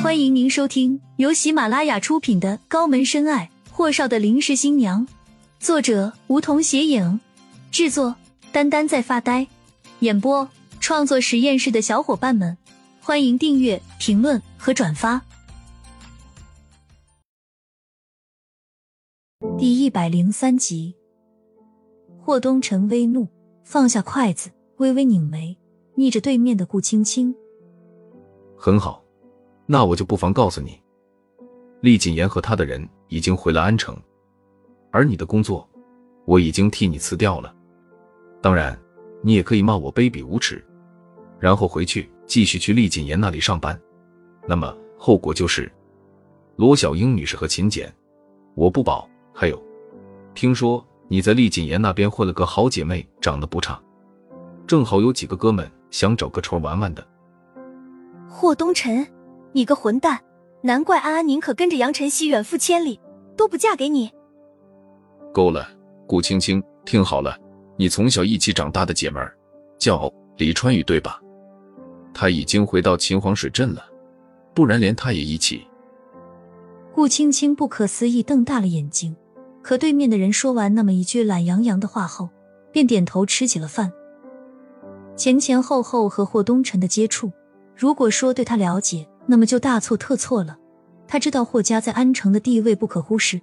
欢迎您收听由喜马拉雅出品的《高门深爱：霍少的临时新娘》，作者梧桐斜影，制作丹丹在发呆，演播创作实验室的小伙伴们，欢迎订阅、评论和转发。第一百零三集，霍东辰微怒，放下筷子，微微拧眉，逆着对面的顾青青。很好，那我就不妨告诉你，厉谨言和他的人已经回了安城，而你的工作，我已经替你辞掉了。当然，你也可以骂我卑鄙无耻，然后回去继续去厉谨言那里上班。那么后果就是罗小英女士和秦简，我不保。还有，听说你在厉谨言那边混了个好姐妹，长得不差，正好有几个哥们想找个仇玩玩的。霍东辰，你个混蛋！难怪安安宁可跟着杨晨曦远赴千里，都不嫁给你。够了，顾青青，听好了，你从小一起长大的姐们儿叫李川雨，对吧？她已经回到秦皇水镇了，不然连她也一起。顾青青不可思议瞪大了眼睛，可对面的人说完那么一句懒洋洋的话后，便点头吃起了饭。前前后后和霍东辰的接触。如果说对他了解，那么就大错特错了。他知道霍家在安城的地位不可忽视，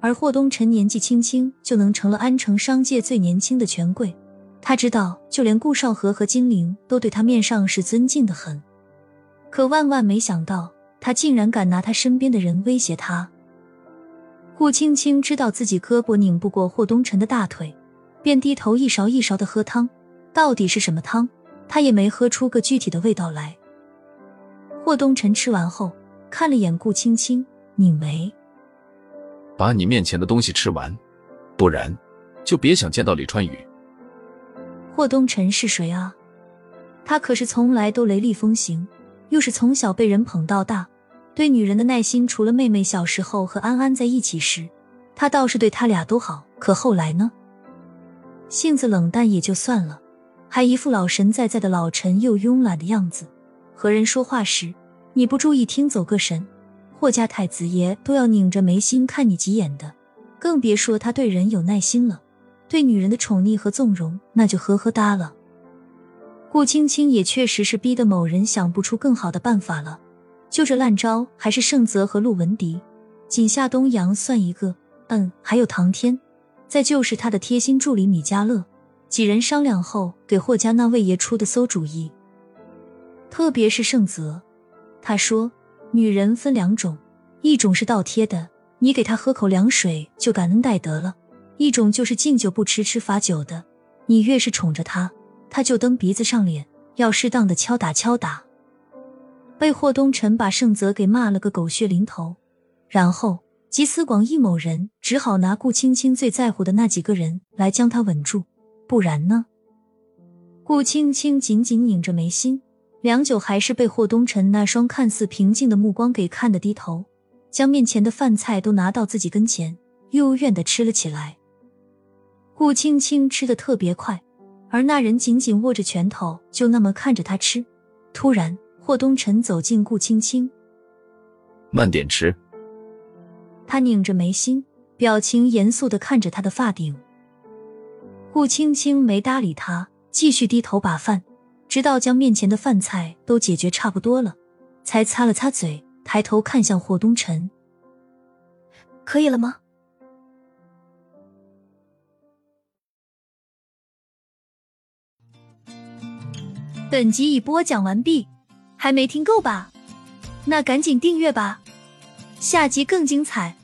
而霍东辰年纪轻轻就能成了安城商界最年轻的权贵。他知道，就连顾少河和金陵都对他面上是尊敬的很。可万万没想到，他竟然敢拿他身边的人威胁他。顾青青知道自己胳膊拧不过霍东辰的大腿，便低头一勺一勺的喝汤。到底是什么汤，他也没喝出个具体的味道来。霍东辰吃完后，看了眼顾青青，拧眉：“把你面前的东西吃完，不然就别想见到李川雨。”霍东辰是谁啊？他可是从来都雷厉风行，又是从小被人捧到大，对女人的耐心，除了妹妹小时候和安安在一起时，他倒是对他俩都好。可后来呢？性子冷淡也就算了，还一副老神在在的老沉又慵懒的样子。和人说话时，你不注意听走个神，霍家太子爷都要拧着眉心看你几眼的，更别说他对人有耐心了。对女人的宠溺和纵容，那就呵呵哒了。顾青青也确实是逼得某人想不出更好的办法了，就这烂招，还是盛泽和陆文迪，锦夏东阳算一个，嗯，还有唐天，再就是他的贴心助理米家乐，几人商量后给霍家那位爷出的馊主意。特别是盛泽，他说：“女人分两种，一种是倒贴的，你给她喝口凉水就感恩戴德了；一种就是敬酒不吃吃罚酒的，你越是宠着她，她就蹬鼻子上脸，要适当的敲打敲打。”被霍东辰把盛泽给骂了个狗血淋头，然后集思广益某人只好拿顾青青最在乎的那几个人来将他稳住，不然呢？顾青青紧紧拧着眉心。良久，还是被霍东辰那双看似平静的目光给看得低头，将面前的饭菜都拿到自己跟前，幽怨的吃了起来。顾青青吃的特别快，而那人紧紧握着拳头，就那么看着他吃。突然，霍东辰走近顾青青，慢点吃。他拧着眉心，表情严肃的看着他的发顶。顾青青没搭理他，继续低头把饭。直到将面前的饭菜都解决差不多了，才擦了擦嘴，抬头看向霍东辰：“可以了吗？”本集已播讲完毕，还没听够吧？那赶紧订阅吧，下集更精彩。